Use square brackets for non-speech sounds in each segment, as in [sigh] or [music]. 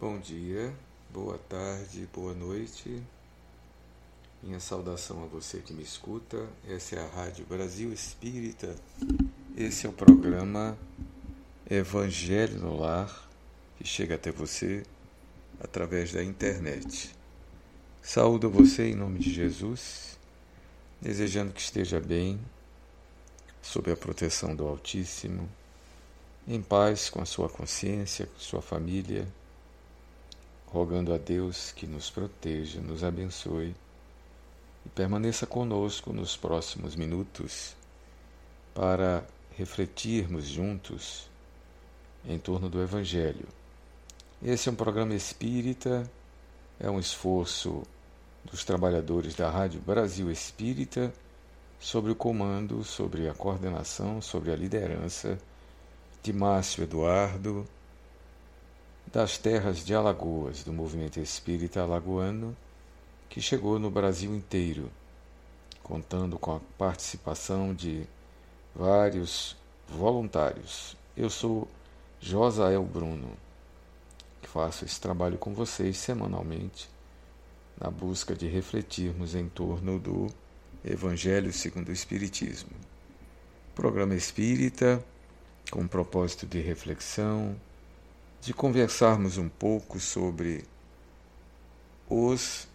Bom dia, boa tarde, boa noite. Minha saudação a você que me escuta. Essa é a Rádio Brasil Espírita. Esse é o programa Evangelho no Lar, que chega até você através da internet. Saúdo você em nome de Jesus, desejando que esteja bem, sob a proteção do Altíssimo, em paz com a sua consciência, com sua família rogando a Deus que nos proteja, nos abençoe e permaneça conosco nos próximos minutos para refletirmos juntos em torno do Evangelho. Esse é um programa espírita, é um esforço dos trabalhadores da Rádio Brasil Espírita sobre o comando, sobre a coordenação, sobre a liderança de Márcio Eduardo das terras de Alagoas, do movimento espírita alagoano, que chegou no Brasil inteiro, contando com a participação de vários voluntários. Eu sou Josael Bruno, que faço esse trabalho com vocês semanalmente, na busca de refletirmos em torno do Evangelho segundo o Espiritismo. Programa espírita com propósito de reflexão, de conversarmos um pouco sobre os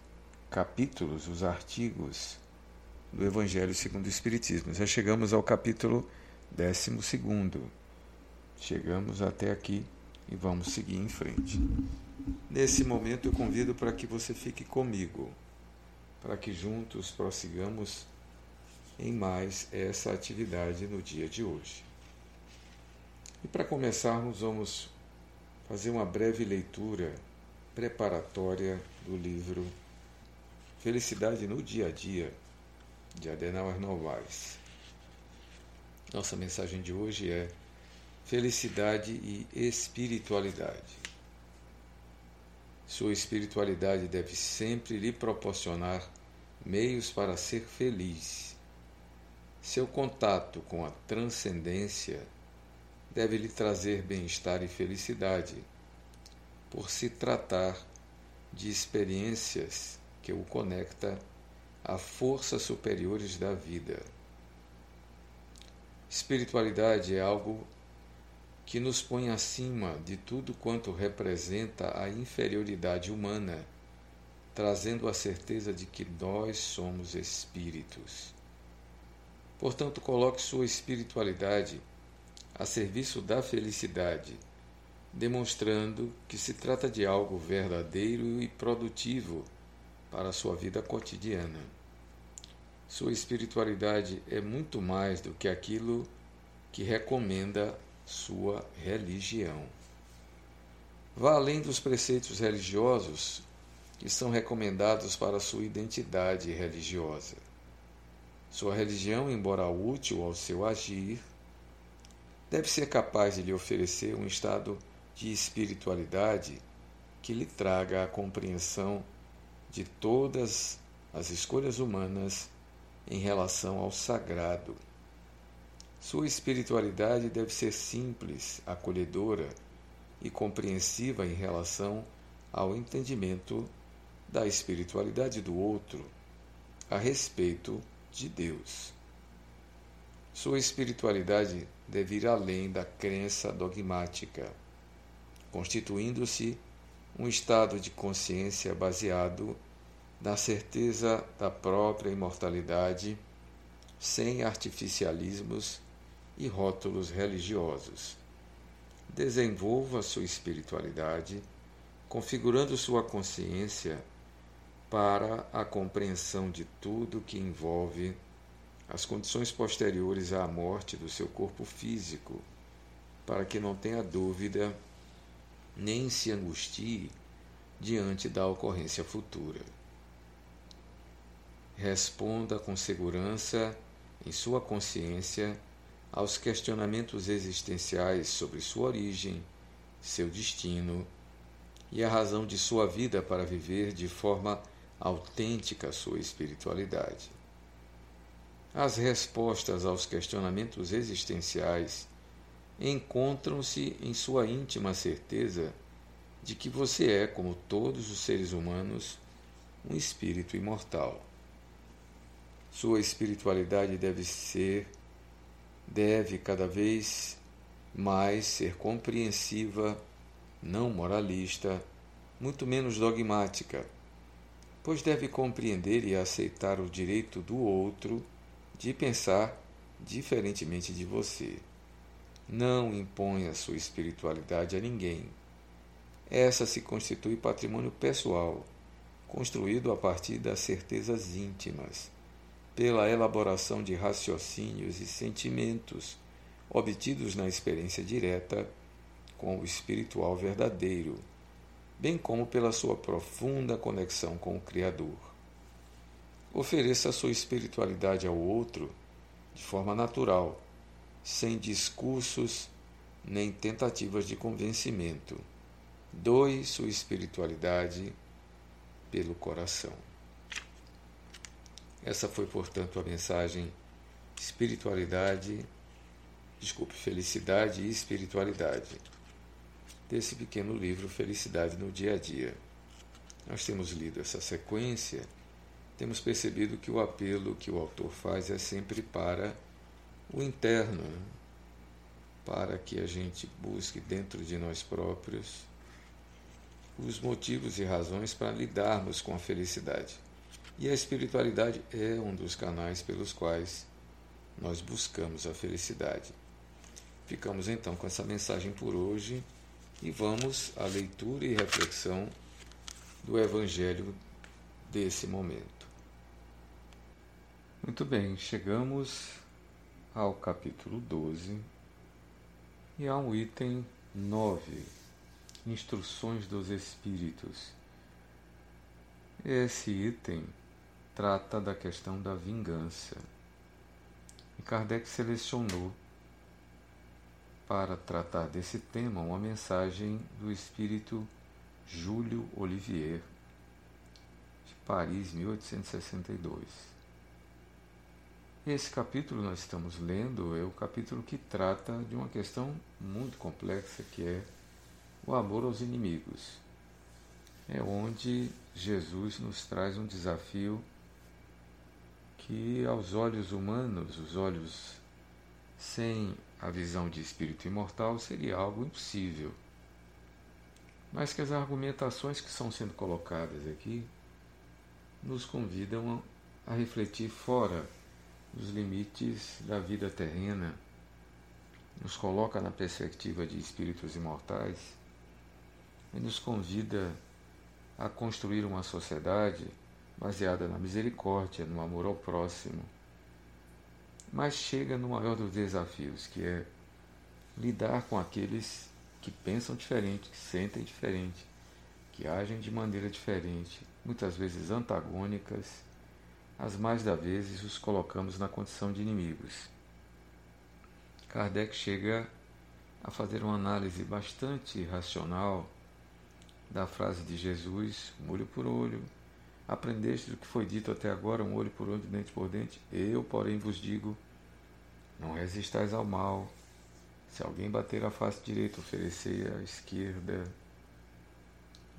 capítulos, os artigos do Evangelho segundo o Espiritismo. Já chegamos ao capítulo 12. Chegamos até aqui e vamos seguir em frente. Nesse momento eu convido para que você fique comigo, para que juntos prossigamos em mais essa atividade no dia de hoje. E para começarmos, vamos fazer uma breve leitura preparatória do livro Felicidade no Dia a Dia, de Adenauer Novaes. Nossa mensagem de hoje é Felicidade e Espiritualidade. Sua espiritualidade deve sempre lhe proporcionar meios para ser feliz. Seu contato com a transcendência deve lhe trazer bem-estar e felicidade, por se tratar de experiências que o conecta a forças superiores da vida. Espiritualidade é algo que nos põe acima de tudo quanto representa a inferioridade humana, trazendo a certeza de que nós somos espíritos. Portanto, coloque sua espiritualidade a serviço da felicidade, demonstrando que se trata de algo verdadeiro e produtivo para a sua vida cotidiana. Sua espiritualidade é muito mais do que aquilo que recomenda sua religião. Vá além dos preceitos religiosos que são recomendados para sua identidade religiosa. Sua religião, embora útil ao seu agir, deve ser capaz de lhe oferecer um estado de espiritualidade que lhe traga a compreensão de todas as escolhas humanas em relação ao sagrado. Sua espiritualidade deve ser simples, acolhedora e compreensiva em relação ao entendimento da espiritualidade do outro a respeito de Deus. Sua espiritualidade deve ir além da crença dogmática, constituindo-se um estado de consciência baseado na certeza da própria imortalidade, sem artificialismos e rótulos religiosos. Desenvolva sua espiritualidade, configurando sua consciência para a compreensão de tudo que envolve as condições posteriores à morte do seu corpo físico, para que não tenha dúvida nem se angustie diante da ocorrência futura. Responda com segurança em sua consciência aos questionamentos existenciais sobre sua origem, seu destino e a razão de sua vida para viver de forma autêntica sua espiritualidade. As respostas aos questionamentos existenciais encontram-se em sua íntima certeza de que você é, como todos os seres humanos, um espírito imortal. Sua espiritualidade deve ser, deve cada vez mais ser compreensiva, não moralista, muito menos dogmática, pois deve compreender e aceitar o direito do outro de pensar diferentemente de você. Não imponha sua espiritualidade a ninguém essa se constitui patrimônio pessoal, construído a partir das certezas íntimas, pela elaboração de raciocínios e sentimentos obtidos na experiência direta com o espiritual verdadeiro, bem como pela sua profunda conexão com o Criador. Ofereça sua espiritualidade ao outro de forma natural, sem discursos nem tentativas de convencimento Doe sua espiritualidade pelo coração. Essa foi, portanto, a mensagem espiritualidade, desculpe, felicidade e espiritualidade desse pequeno livro Felicidade no Dia a Dia. Nós temos lido essa sequência, temos percebido que o apelo que o autor faz é sempre para o interno, né? para que a gente busque dentro de nós próprios os motivos e razões para lidarmos com a felicidade. E a espiritualidade é um dos canais pelos quais nós buscamos a felicidade. Ficamos então com essa mensagem por hoje e vamos à leitura e reflexão do Evangelho desse momento. Muito bem, chegamos ao capítulo 12 e um item 9 Instruções dos Espíritos. Esse item trata da questão da vingança. E Kardec selecionou para tratar desse tema uma mensagem do espírito Júlio Olivier, de Paris, 1862. Esse capítulo nós estamos lendo é o capítulo que trata de uma questão muito complexa que é o amor aos inimigos. É onde Jesus nos traz um desafio que, aos olhos humanos, os olhos sem a visão de espírito imortal, seria algo impossível. Mas que as argumentações que são sendo colocadas aqui nos convidam a refletir fora dos limites da vida terrena, nos coloca na perspectiva de espíritos imortais e nos convida a construir uma sociedade baseada na misericórdia, no amor ao próximo. Mas chega no maior dos desafios, que é lidar com aqueles que pensam diferente, que sentem diferente, que agem de maneira diferente, muitas vezes antagônicas, as mais das vezes os colocamos na condição de inimigos. Kardec chega a fazer uma análise bastante racional da frase de Jesus, um olho por olho. Aprendeste do que foi dito até agora, um olho por olho, dente por dente. Eu, porém, vos digo: não resistais ao mal. Se alguém bater a face direita, oferecei a esquerda.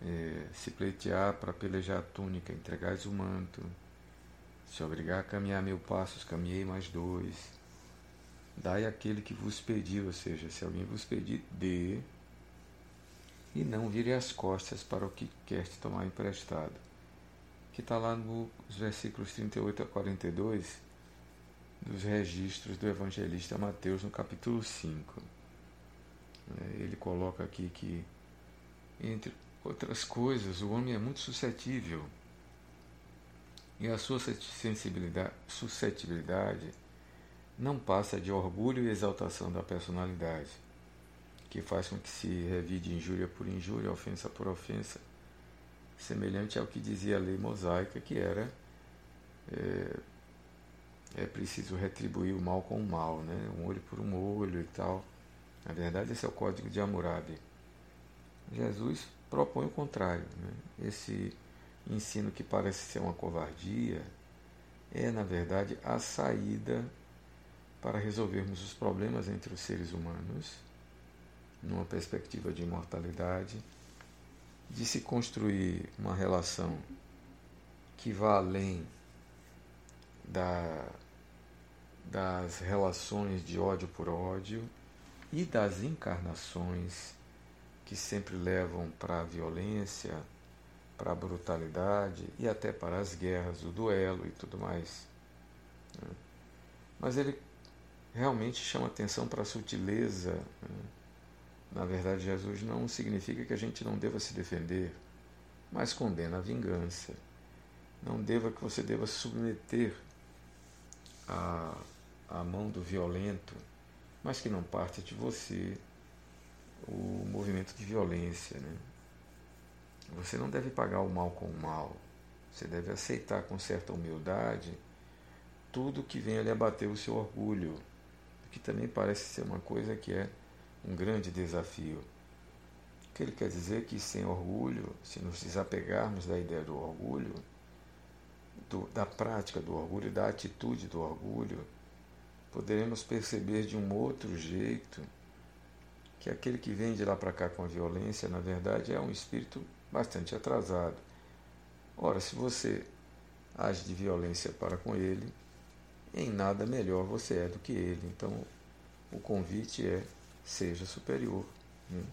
É, se pleitear para pelejar a túnica, entregais o manto. Se obrigar a caminhar mil passos, caminhei mais dois. Dai aquele que vos pediu, ou seja, se alguém vos pedir, dê e não vire as costas para o que quer te tomar emprestado. Que está lá nos versículos 38 a 42 dos registros do evangelista Mateus no capítulo 5. É, ele coloca aqui que, entre outras coisas, o homem é muito suscetível e a sua sensibilidade, suscetibilidade não passa de orgulho e exaltação da personalidade que faz com que se revide injúria por injúria, ofensa por ofensa, semelhante ao que dizia a lei mosaica, que era é, é preciso retribuir o mal com o mal, né? um olho por um olho e tal. Na verdade, esse é o código de Hammurabi. Jesus propõe o contrário. Né? Esse ensino que parece ser uma covardia é, na verdade, a saída para resolvermos os problemas entre os seres humanos numa perspectiva de imortalidade de se construir uma relação que vá além da, das relações de ódio por ódio e das encarnações que sempre levam para a violência, para a brutalidade e até para as guerras, o duelo e tudo mais. Né? Mas ele realmente chama atenção para a sutileza. Né? Na verdade, Jesus não significa que a gente não deva se defender, mas condena a vingança. Não deva que você deva submeter a, a mão do violento, mas que não parte de você o movimento de violência. Né? Você não deve pagar o mal com o mal. Você deve aceitar com certa humildade tudo que venha lhe abater o seu orgulho, que também parece ser uma coisa que é um grande desafio. O que ele quer dizer que sem orgulho, se nos desapegarmos da ideia do orgulho, do, da prática do orgulho, da atitude do orgulho, poderemos perceber de um outro jeito que aquele que vem de lá para cá com a violência, na verdade, é um espírito bastante atrasado. Ora, se você age de violência para com ele, em nada melhor você é do que ele. Então, o convite é: seja superior. Né?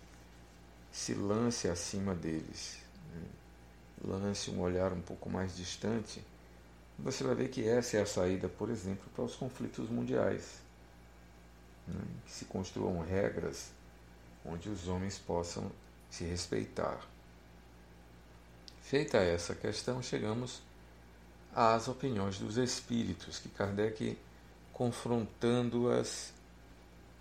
Se lance acima deles. Né? Lance um olhar um pouco mais distante. Você vai ver que essa é a saída, por exemplo, para os conflitos mundiais. Né? Que se construam regras onde os homens possam se respeitar. Feita essa questão, chegamos às opiniões dos espíritos, que Kardec, confrontando-as,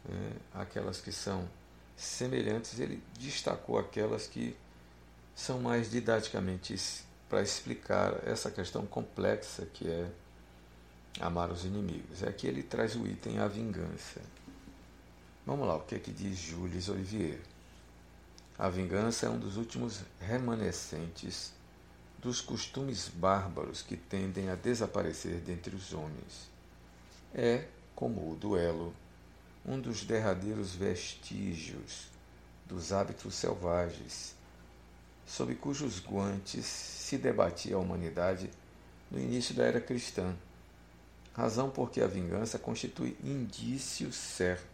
né, aquelas que são semelhantes, ele destacou aquelas que são mais didaticamente para explicar essa questão complexa que é amar os inimigos. Aqui ele traz o item a vingança. Vamos lá, o que é que diz Jules Olivier? A vingança é um dos últimos remanescentes dos costumes bárbaros que tendem a desaparecer dentre os homens. É, como o duelo, um dos derradeiros vestígios dos hábitos selvagens, sob cujos guantes se debatia a humanidade no início da era cristã, razão porque a vingança constitui indício certo,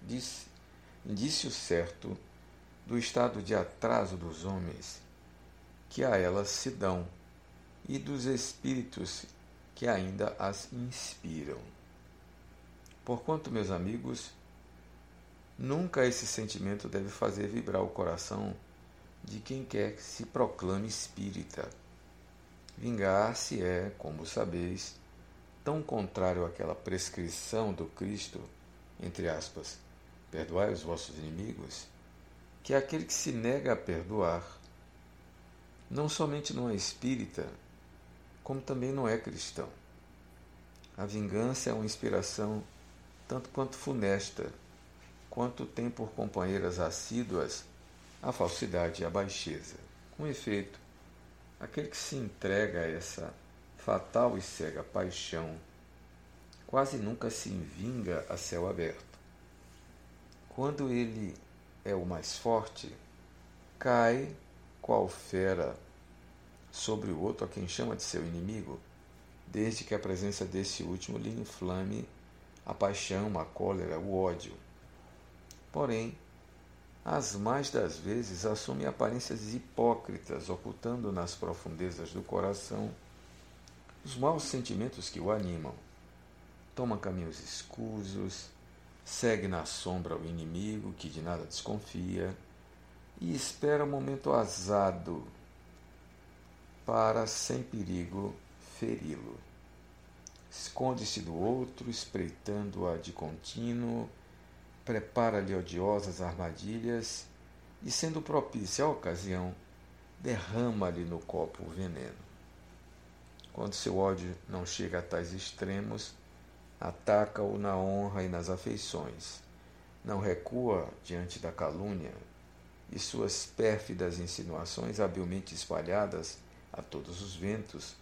indício certo do estado de atraso dos homens que a elas se dão e dos espíritos que ainda as inspiram. Porquanto, meus amigos, nunca esse sentimento deve fazer vibrar o coração de quem quer que se proclame espírita. Vingar-se é, como sabeis, tão contrário àquela prescrição do Cristo, entre aspas, perdoai os vossos inimigos, que aquele que se nega a perdoar não somente não é espírita, como também não é cristão. A vingança é uma inspiração tanto quanto funesta, quanto tem por companheiras assíduas a falsidade e a baixeza. Com efeito, aquele que se entrega a essa fatal e cega paixão quase nunca se vinga a céu aberto. Quando ele é o mais forte, cai qual fera sobre o outro a quem chama de seu inimigo, desde que a presença desse último lhe inflame a paixão, a cólera, o ódio. Porém, as mais das vezes assume aparências hipócritas, ocultando nas profundezas do coração os maus sentimentos que o animam. Toma caminhos escusos, segue na sombra o inimigo que de nada desconfia e espera o momento azado para, sem perigo, feri-lo. Esconde-se do outro, espreitando-a de contínuo, prepara-lhe odiosas armadilhas e, sendo propícia a ocasião, derrama-lhe no copo o veneno. Quando seu ódio não chega a tais extremos, ataca-o na honra e nas afeições. Não recua diante da calúnia e suas pérfidas insinuações, habilmente espalhadas a todos os ventos,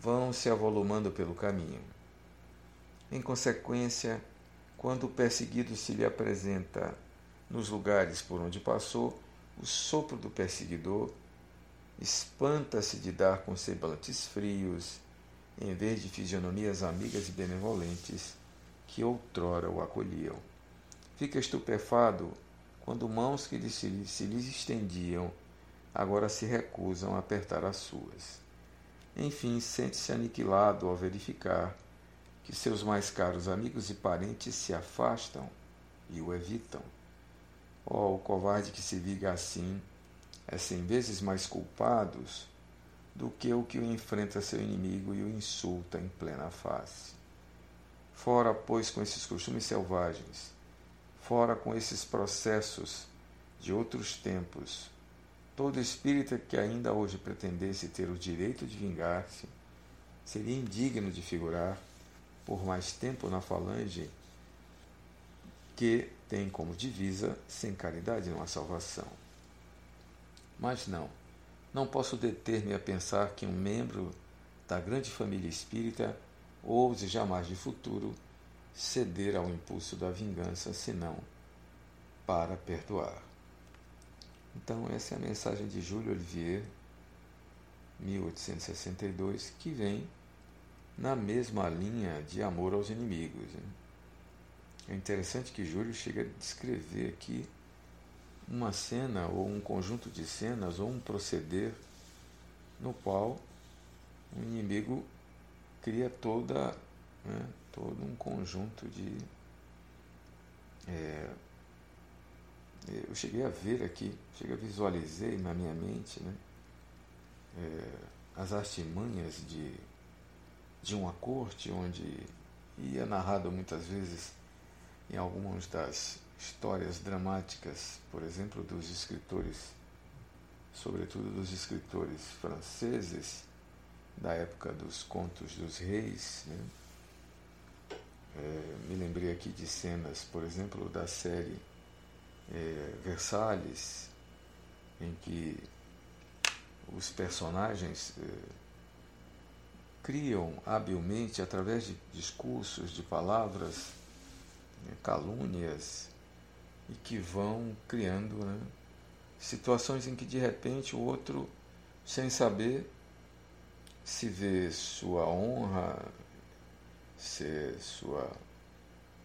vão se avolumando pelo caminho. Em consequência, quando o perseguido se lhe apresenta nos lugares por onde passou, o sopro do perseguidor espanta-se de dar com semblantes frios, em vez de fisionomias amigas e benevolentes que outrora o acolhiam. Fica estupefado quando mãos que se, se lhes estendiam agora se recusam a apertar as suas. Enfim, sente-se aniquilado ao verificar que seus mais caros amigos e parentes se afastam e o evitam. Oh, o covarde que se viga assim é cem vezes mais culpado do que o que enfrenta seu inimigo e o insulta em plena face. Fora, pois, com esses costumes selvagens, fora com esses processos de outros tempos, todo espírita que ainda hoje pretendesse ter o direito de vingar-se seria indigno de figurar por mais tempo na falange que tem como divisa sem caridade não há salvação. Mas não, não posso deter-me a pensar que um membro da grande família espírita ouse jamais de futuro ceder ao impulso da vingança, senão para perdoar. Então, essa é a mensagem de Júlio Olivier, 1862, que vem na mesma linha de amor aos inimigos. É interessante que Júlio chega a descrever aqui uma cena ou um conjunto de cenas ou um proceder no qual o inimigo cria toda né, todo um conjunto de é, eu cheguei a ver aqui, cheguei a visualizei na minha mente né, é, as artimanhas de, de uma corte onde ia narrado muitas vezes em algumas das histórias dramáticas, por exemplo, dos escritores, sobretudo dos escritores franceses da época dos contos dos reis. Né? É, me lembrei aqui de cenas, por exemplo, da série é, Versalhes, em que os personagens é, criam habilmente, através de discursos, de palavras, né, calúnias, e que vão criando né, situações em que de repente o outro, sem saber, se vê sua honra, se sua,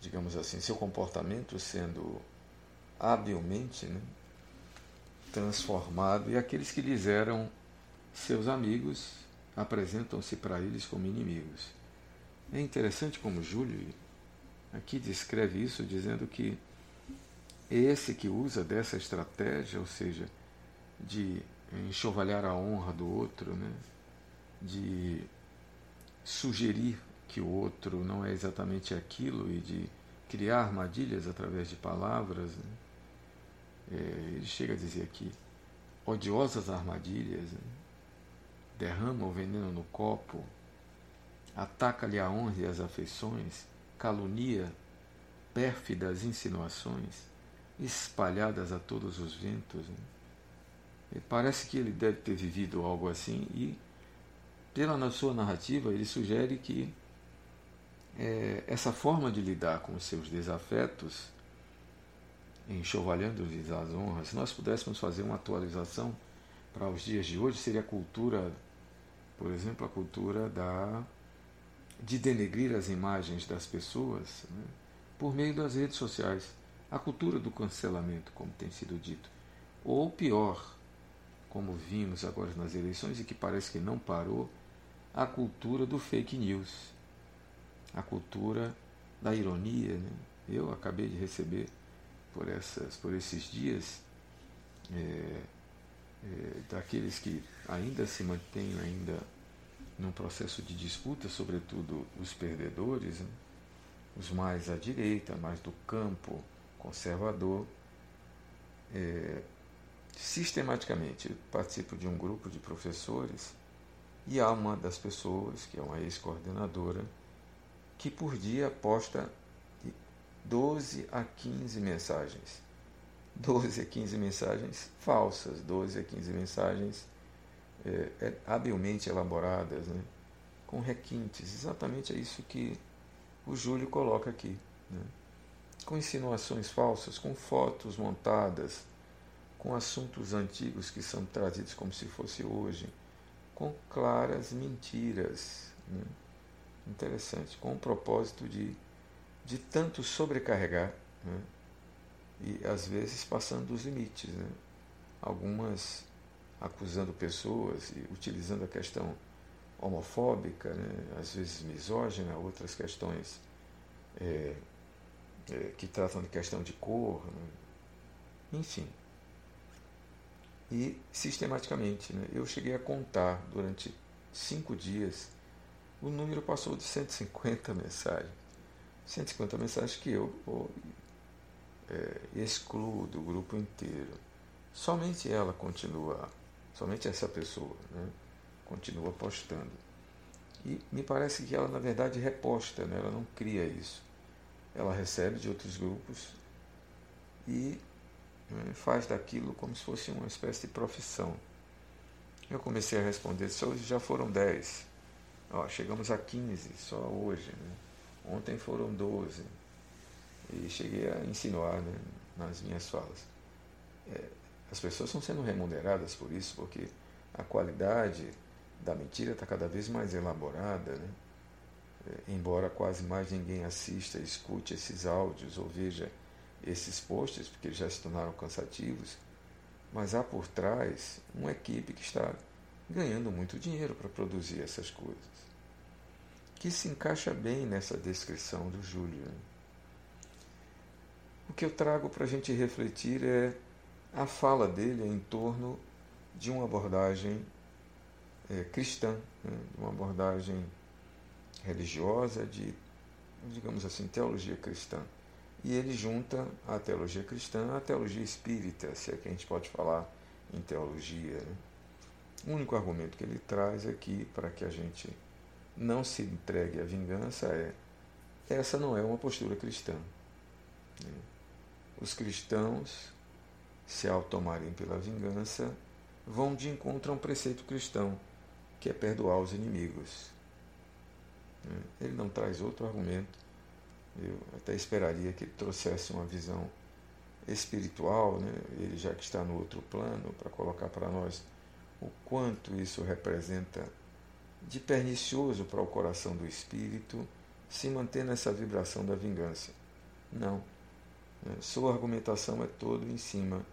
digamos assim, seu comportamento sendo habilmente né, transformado e aqueles que lhes eram seus amigos apresentam-se para eles como inimigos. É interessante como Júlio aqui descreve isso dizendo que esse que usa dessa estratégia, ou seja, de enxovalhar a honra do outro, né? de sugerir que o outro não é exatamente aquilo e de criar armadilhas através de palavras. Né? É, ele chega a dizer aqui, odiosas armadilhas, né? derrama o veneno no copo, ataca-lhe a honra e as afeições, calunia, pérfidas insinuações, espalhadas a todos os ventos. Né? parece que ele deve ter vivido algo assim e, pela sua narrativa, ele sugere que é, essa forma de lidar com os seus desafetos, enxovalhando-lhes as honras, se nós pudéssemos fazer uma atualização para os dias de hoje, seria a cultura, por exemplo, a cultura da de denegrir as imagens das pessoas né, por meio das redes sociais a cultura do cancelamento, como tem sido dito, ou pior, como vimos agora nas eleições e que parece que não parou, a cultura do fake news, a cultura da ironia. Né? Eu acabei de receber por, essas, por esses dias é, é, daqueles que ainda se mantêm ainda num processo de disputa, sobretudo os perdedores, né? os mais à direita, mais do campo, conservador, é, sistematicamente eu participo de um grupo de professores e há uma das pessoas, que é uma ex-coordenadora, que por dia posta 12 a 15 mensagens. 12 a 15 mensagens falsas, 12 a 15 mensagens é, é, habilmente elaboradas, né? com requintes. Exatamente é isso que o Júlio coloca aqui. Né? Com insinuações falsas, com fotos montadas, com assuntos antigos que são trazidos como se fosse hoje, com claras mentiras. Né? Interessante, com o propósito de, de tanto sobrecarregar né? e às vezes passando dos limites. Né? Algumas acusando pessoas e utilizando a questão homofóbica, né? às vezes misógina, outras questões é, é, que tratam de questão de cor, né? enfim. E sistematicamente, né? eu cheguei a contar durante cinco dias, o número passou de 150 [laughs] mensagens. 150 mensagens que eu é, excluo do grupo inteiro. Somente ela continua, somente essa pessoa, né? continua postando. E me parece que ela, na verdade, reposta, né? ela não cria isso. Ela recebe de outros grupos e né, faz daquilo como se fosse uma espécie de profissão. Eu comecei a responder, só hoje já foram 10. Ó, chegamos a 15 só hoje. Né? Ontem foram 12. E cheguei a insinuar né, nas minhas falas. É, as pessoas estão sendo remuneradas por isso, porque a qualidade da mentira está cada vez mais elaborada, né? Embora quase mais ninguém assista, escute esses áudios ou veja esses posts, porque já se tornaram cansativos, mas há por trás uma equipe que está ganhando muito dinheiro para produzir essas coisas, que se encaixa bem nessa descrição do Júlio. Né? O que eu trago para a gente refletir é a fala dele em torno de uma abordagem é, cristã, né, uma abordagem religiosa, de, digamos assim, teologia cristã. E ele junta a teologia cristã à teologia espírita, se é que a gente pode falar em teologia. Né? O único argumento que ele traz aqui para que a gente não se entregue à vingança é essa não é uma postura cristã. Né? Os cristãos, se ao tomarem pela vingança, vão de encontro a um preceito cristão, que é perdoar os inimigos. Né? Ele não traz outro argumento. Eu até esperaria que ele trouxesse uma visão espiritual, né? ele já que está no outro plano, para colocar para nós o quanto isso representa de pernicioso para o coração do espírito se manter nessa vibração da vingança. Não. Né? Sua argumentação é toda em cima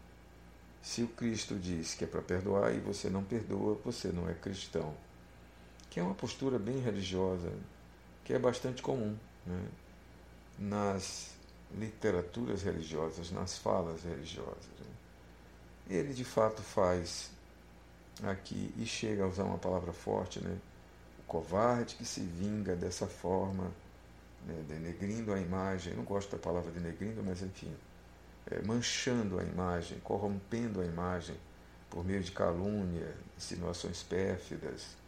se o Cristo diz que é para perdoar e você não perdoa, você não é cristão. Que é uma postura bem religiosa, que é bastante comum né? nas literaturas religiosas, nas falas religiosas. Né? Ele de fato faz aqui e chega a usar uma palavra forte, né? o covarde que se vinga dessa forma, né? denegrindo a imagem. Não gosto da palavra denegrindo, mas enfim é, manchando a imagem, corrompendo a imagem por meio de calúnia, insinuações pérfidas,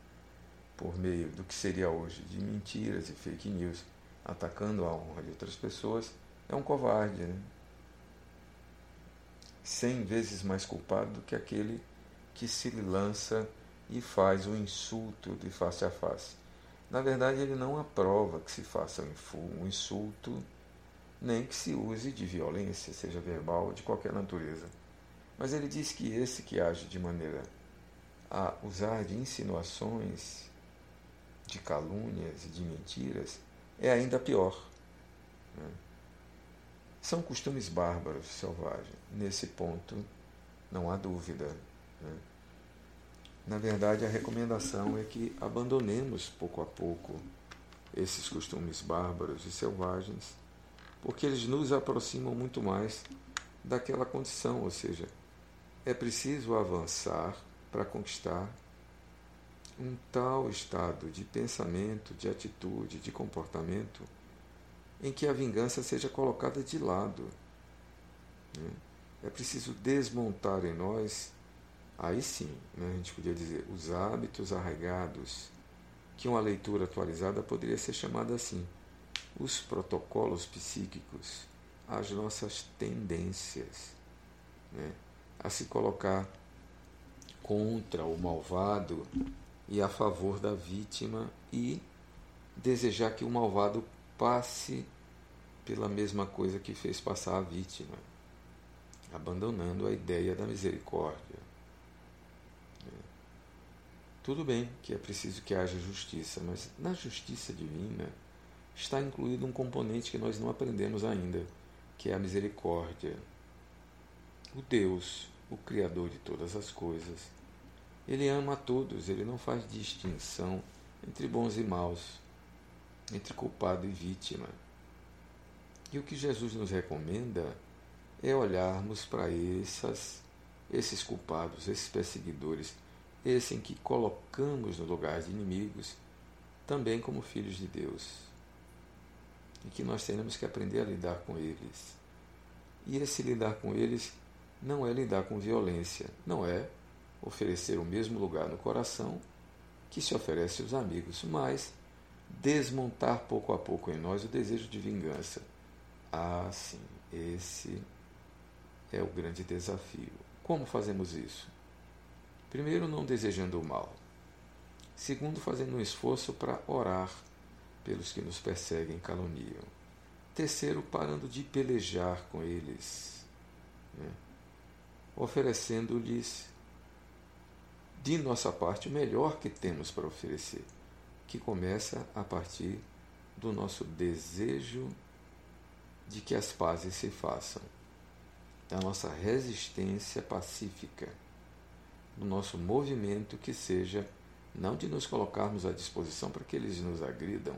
por meio do que seria hoje de mentiras e fake news, atacando a honra de outras pessoas, é um covarde, né? cem vezes mais culpado do que aquele que se lança e faz o insulto de face a face. Na verdade, ele não aprova que se faça um insulto nem que se use de violência, seja verbal ou de qualquer natureza. Mas ele diz que esse que age de maneira a usar de insinuações, de calúnias e de mentiras é ainda pior. Né? São costumes bárbaros, selvagens. Nesse ponto, não há dúvida. Né? Na verdade, a recomendação é que abandonemos pouco a pouco esses costumes bárbaros e selvagens porque eles nos aproximam muito mais daquela condição, ou seja, é preciso avançar para conquistar um tal estado de pensamento, de atitude, de comportamento em que a vingança seja colocada de lado. Né? É preciso desmontar em nós, aí sim, né, a gente podia dizer, os hábitos arraigados, que uma leitura atualizada poderia ser chamada assim os protocolos psíquicos, as nossas tendências né, a se colocar contra o malvado e a favor da vítima e desejar que o malvado passe pela mesma coisa que fez passar a vítima. abandonando a ideia da misericórdia. É. Tudo bem que é preciso que haja justiça, mas na justiça divina está incluído um componente que nós não aprendemos ainda, que é a misericórdia. O Deus, o Criador de todas as coisas, ele ama a todos, ele não faz distinção entre bons e maus, entre culpado e vítima. E o que Jesus nos recomenda é olharmos para essas, esses culpados, esses perseguidores, esses em que colocamos no lugar de inimigos, também como filhos de Deus. E que nós temos que aprender a lidar com eles. E esse lidar com eles não é lidar com violência, não é oferecer o mesmo lugar no coração que se oferece aos amigos, mas desmontar pouco a pouco em nós o desejo de vingança. Ah, sim, esse é o grande desafio. Como fazemos isso? Primeiro, não desejando o mal. Segundo, fazendo um esforço para orar pelos que nos perseguem e caluniam. Terceiro, parando de pelejar com eles, né? oferecendo-lhes de nossa parte o melhor que temos para oferecer, que começa a partir do nosso desejo de que as pazes se façam, da nossa resistência pacífica, do nosso movimento que seja não de nos colocarmos à disposição para que eles nos agridam,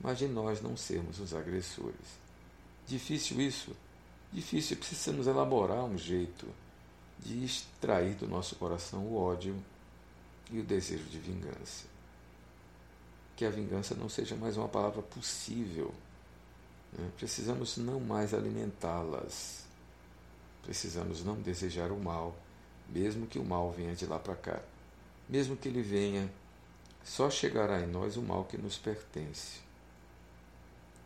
mas de nós não sermos os agressores. Difícil isso? Difícil, precisamos elaborar um jeito de extrair do nosso coração o ódio e o desejo de vingança. Que a vingança não seja mais uma palavra possível. Né? Precisamos não mais alimentá-las. Precisamos não desejar o mal, mesmo que o mal venha de lá para cá. Mesmo que ele venha, só chegará em nós o mal que nos pertence.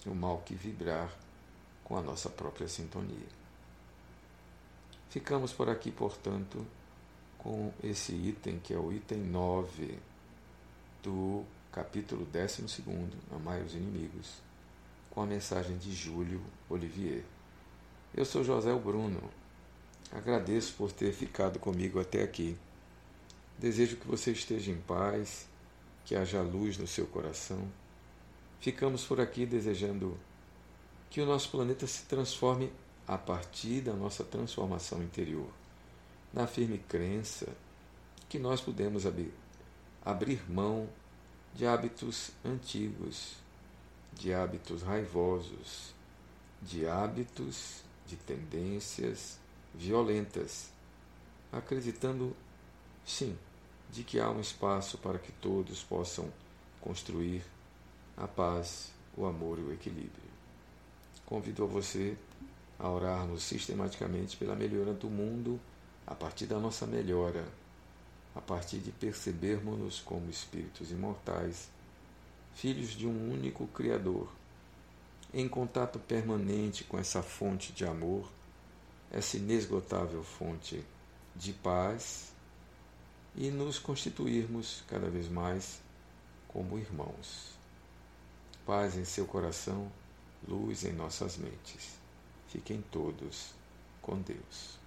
O mal que vibrar com a nossa própria sintonia. Ficamos por aqui, portanto, com esse item, que é o item 9 do capítulo 12, Amai os Inimigos, com a mensagem de Júlio Olivier. Eu sou José Bruno. Agradeço por ter ficado comigo até aqui. Desejo que você esteja em paz, que haja luz no seu coração. Ficamos por aqui desejando que o nosso planeta se transforme a partir da nossa transformação interior, na firme crença que nós podemos abrir, abrir mão de hábitos antigos, de hábitos raivosos, de hábitos, de tendências violentas, acreditando, sim, de que há um espaço para que todos possam construir a paz, o amor e o equilíbrio. Convido a você a orarmos sistematicamente pela melhora do mundo a partir da nossa melhora, a partir de percebermos-nos como espíritos imortais, filhos de um único Criador, em contato permanente com essa fonte de amor, essa inesgotável fonte de paz, e nos constituirmos cada vez mais como irmãos. Paz em seu coração, luz em nossas mentes. Fiquem todos com Deus.